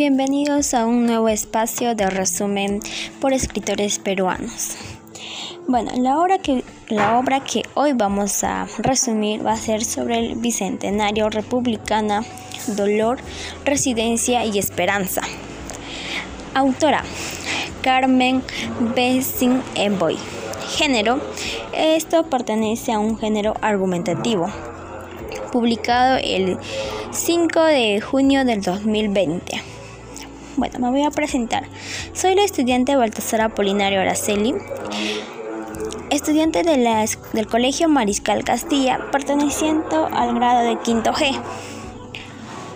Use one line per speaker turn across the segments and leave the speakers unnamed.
Bienvenidos a un nuevo espacio de resumen por escritores peruanos. Bueno, la obra, que, la obra que hoy vamos a resumir va a ser sobre el Bicentenario Republicana, Dolor, Residencia y Esperanza. Autora, Carmen Bessin Envoy. Género, esto pertenece a un género argumentativo publicado el 5 de junio del 2020. Bueno, me voy a presentar. Soy la estudiante Baltasar Apolinario Araceli, estudiante de la, del Colegio Mariscal Castilla, perteneciendo al grado de quinto G.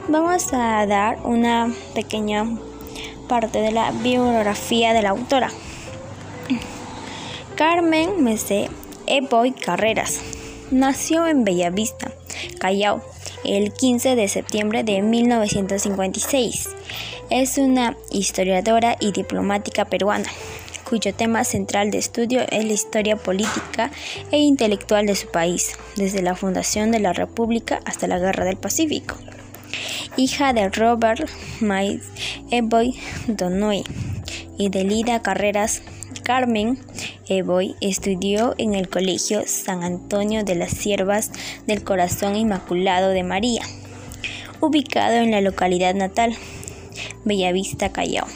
Vamos a dar una pequeña parte de la biografía de la autora. Carmen Mese Epoy Carreras nació en Bellavista, Callao, el 15 de septiembre de 1956. Es una historiadora y diplomática peruana, cuyo tema central de estudio es la historia política e intelectual de su país, desde la fundación de la República hasta la Guerra del Pacífico. Hija de Robert May Eboy Donoy y de Lida Carreras Carmen Eboy estudió en el Colegio San Antonio de las Siervas del Corazón Inmaculado de María, ubicado en la localidad natal, Bellavista, Callao.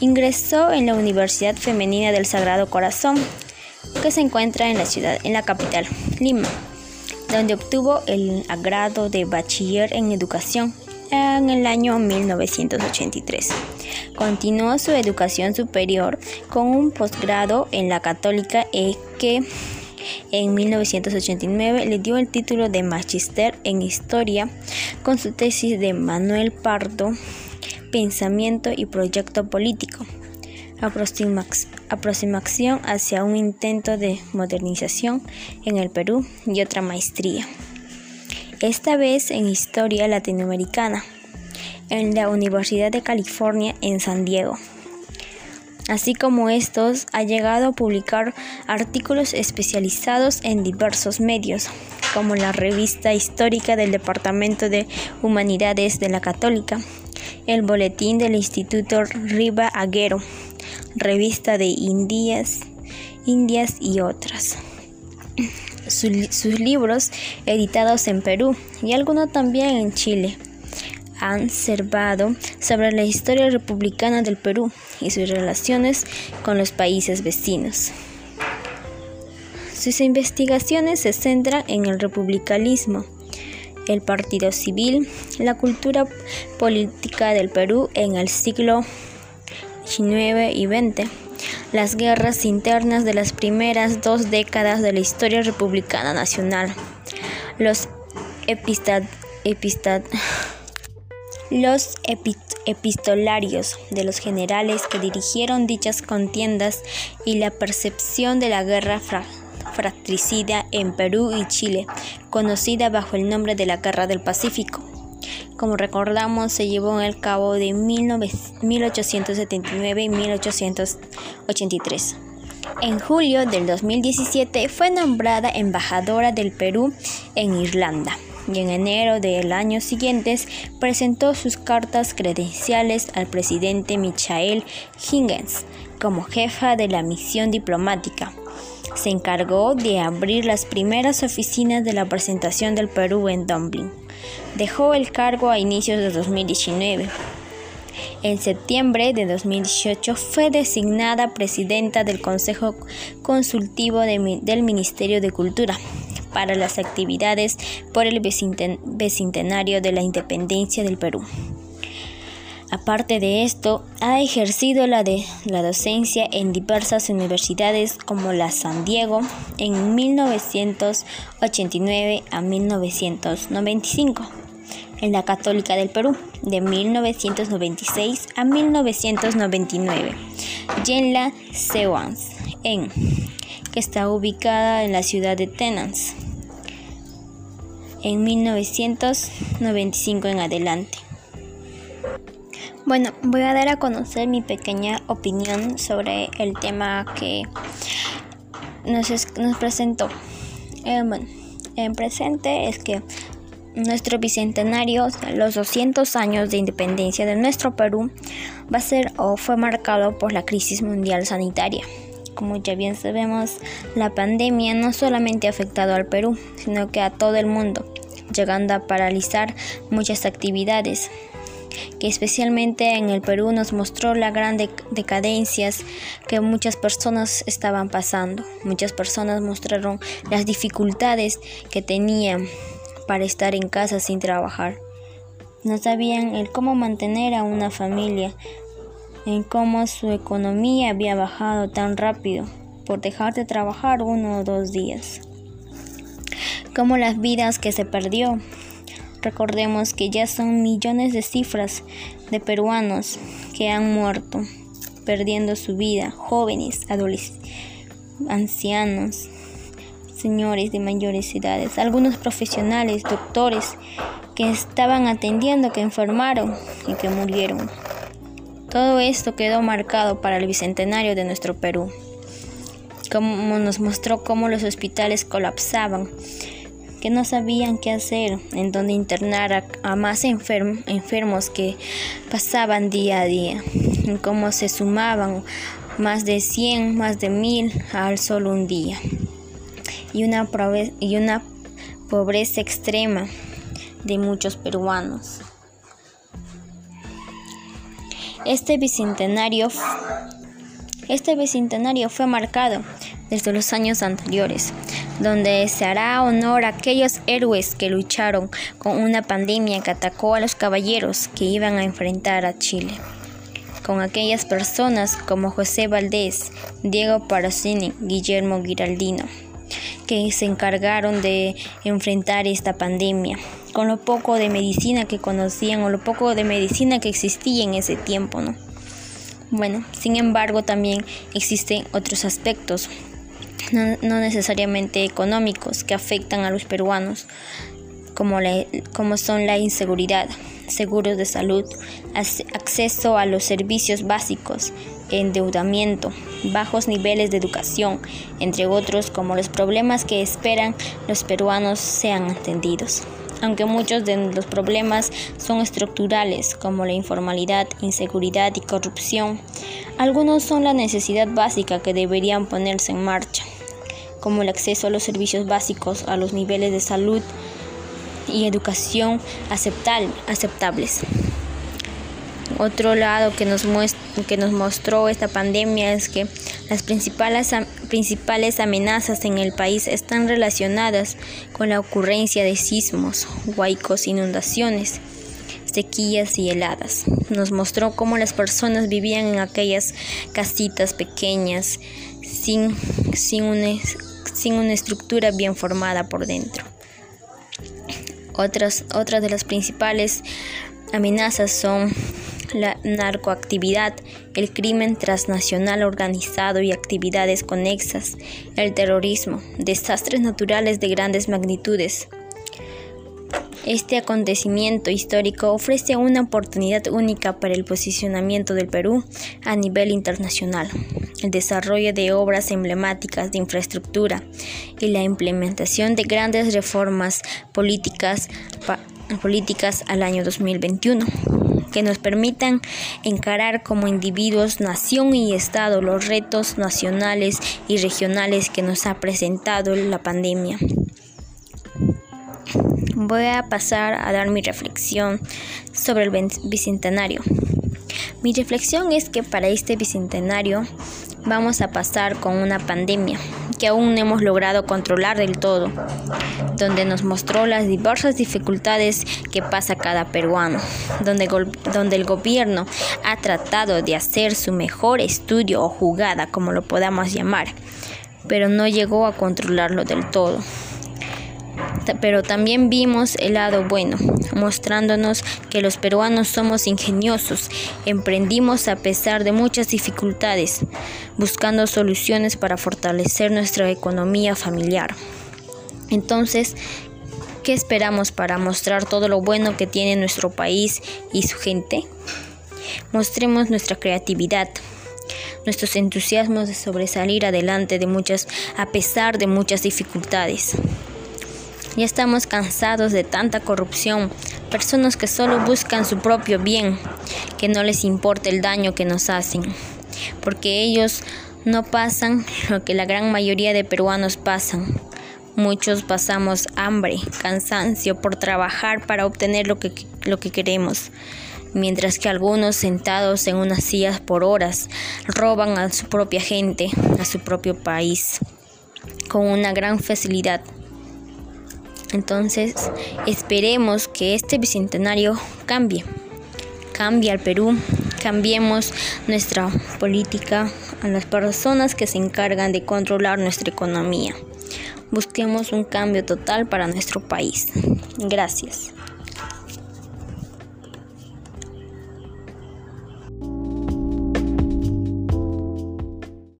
Ingresó en la Universidad Femenina del Sagrado Corazón, que se encuentra en la ciudad, en la capital, Lima, donde obtuvo el grado de bachiller en educación en el año 1983. Continuó su educación superior con un posgrado en la Católica e que en 1989 le dio el título de Magister en Historia con su tesis de Manuel Pardo, Pensamiento y Proyecto Político. aproximación hacia un intento de modernización en el Perú y otra maestría, esta vez en Historia Latinoamericana en la Universidad de California en San Diego. Así como estos, ha llegado a publicar artículos especializados en diversos medios, como la revista histórica del Departamento de Humanidades de la Católica, el Boletín del Instituto Riva Aguero, revista de Indias, Indias y otras. sus libros editados en Perú y algunos también en Chile han servado sobre la historia republicana del Perú y sus relaciones con los países vecinos. Sus investigaciones se centran en el republicanismo, el partido civil, la cultura política del Perú en el siglo XIX y XX, las guerras internas de las primeras dos décadas de la historia republicana nacional, los los epistolarios de los generales que dirigieron dichas contiendas y la percepción de la guerra fratricida en Perú y Chile, conocida bajo el nombre de la Guerra del Pacífico. Como recordamos, se llevó a cabo de 1879 y 1883. En julio del 2017 fue nombrada embajadora del Perú en Irlanda y en enero del año siguiente presentó sus cartas credenciales al presidente Michael Higgins como jefa de la misión diplomática. Se encargó de abrir las primeras oficinas de la presentación del Perú en Dublín. Dejó el cargo a inicios de 2019. En septiembre de 2018 fue designada presidenta del Consejo Consultivo del Ministerio de Cultura para las actividades por el bicentenario de la independencia del Perú. Aparte de esto, ha ejercido la, de, la docencia en diversas universidades como la San Diego en 1989 a 1995, en la Católica del Perú de 1996 a 1999 y en la CEUANS en que está ubicada en la ciudad de Tenance en 1995 en adelante. Bueno, voy a dar a conocer mi pequeña opinión sobre el tema que nos, nos presentó. Eh, bueno, en presente es que nuestro bicentenario, los 200 años de independencia de nuestro Perú, va a ser o fue marcado por la crisis mundial sanitaria. Como ya bien sabemos, la pandemia no solamente ha afectado al Perú, sino que a todo el mundo, llegando a paralizar muchas actividades, que especialmente en el Perú nos mostró la gran decadencias que muchas personas estaban pasando. Muchas personas mostraron las dificultades que tenían para estar en casa sin trabajar. No sabían el cómo mantener a una familia, en cómo su economía había bajado tan rápido por dejar de trabajar uno o dos días. Como las vidas que se perdió Recordemos que ya son millones de cifras de peruanos que han muerto, perdiendo su vida, jóvenes, adolescentes, ancianos, señores de mayores edades, algunos profesionales, doctores que estaban atendiendo, que enfermaron y que murieron. Todo esto quedó marcado para el bicentenario de nuestro Perú, como nos mostró cómo los hospitales colapsaban que no sabían qué hacer, en donde internar a, más enfermos que pasaban día a día, en cómo se sumaban más de 100, más de 1000 al solo un día, y una, y una pobreza extrema de muchos peruanos. Este bicentenario, este bicentenario fue marcado desde los años anteriores donde se hará honor a aquellos héroes que lucharon con una pandemia que atacó a los caballeros que iban a enfrentar a Chile. Con aquellas personas como José Valdés, Diego Paracini, Guillermo Giraldino, que se encargaron de enfrentar esta pandemia, con lo poco de medicina que conocían o lo poco de medicina que existía en ese tiempo, ¿no? Bueno, sin embargo también existen otros aspectos no, necesariamente económicos que afectan a los peruanos, como, como son la inseguridad, seguros de salud, acceso a los servicios básicos, endeudamiento, bajos niveles de educación, entre otros como los problemas que esperan los peruanos sean atendidos. Aunque muchos de los problemas son estructurales, como la informalidad, inseguridad y corrupción, algunos son la necesidad básica que deberían ponerse en marcha como el acceso a los servicios básicos, a los niveles de salud y educación aceptables. Otro lado que nos, que nos mostró esta pandemia es que las principales, principales amenazas en el país están relacionadas con la ocurrencia de sismos, huaicos, inundaciones, sequías y heladas. Nos mostró cómo las personas vivían en aquellas casitas pequeñas sin, sin un sin una estructura bien formada por dentro. Otras, otras de las principales amenazas son la narcoactividad, el crimen transnacional organizado y actividades conexas, el terrorismo, desastres naturales de grandes magnitudes, este acontecimiento histórico ofrece una oportunidad única para el posicionamiento del Perú a nivel internacional, el desarrollo de obras emblemáticas de infraestructura y la implementación de grandes reformas políticas, políticas al año 2021 que nos permitan encarar como individuos, nación y Estado los retos nacionales y regionales que nos ha presentado la pandemia voy a pasar a dar mi reflexión sobre el bicentenario. Mi reflexión es que para este bicentenario vamos a pasar con una pandemia que aún no hemos logrado controlar del todo, donde nos mostró las diversas dificultades que pasa cada peruano, donde, donde el gobierno ha tratado de hacer su mejor estudio o jugada, como lo podamos llamar, pero no llegó a controlarlo del todo pero también vimos el lado bueno, mostrándonos que los peruanos somos ingeniosos, emprendimos a pesar de muchas dificultades, buscando soluciones para fortalecer nuestra economía familiar. Entonces, ¿qué esperamos para mostrar todo lo bueno que tiene nuestro país y su gente? Mostremos nuestra creatividad, nuestros entusiasmos de sobresalir adelante de muchas a pesar de muchas dificultades Ya estamos cansados de tanta corrupción, personas que solo buscan su propio bien, que no les importa el daño que nos hacen, porque ellos no pasan lo que la gran mayoría de peruanos pasan. Muchos pasamos hambre, cansancio por trabajar para obtener lo que, lo que queremos, mientras que algunos sentados en unas sillas por horas roban a su propia gente, a su propio país, con una gran facilidad. Entonces, esperemos que este bicentenario cambie, cambie al Perú, cambiemos nuestra política a las personas que se encargan de controlar nuestra economía. Busquemos un cambio total para nuestro país. Gracias.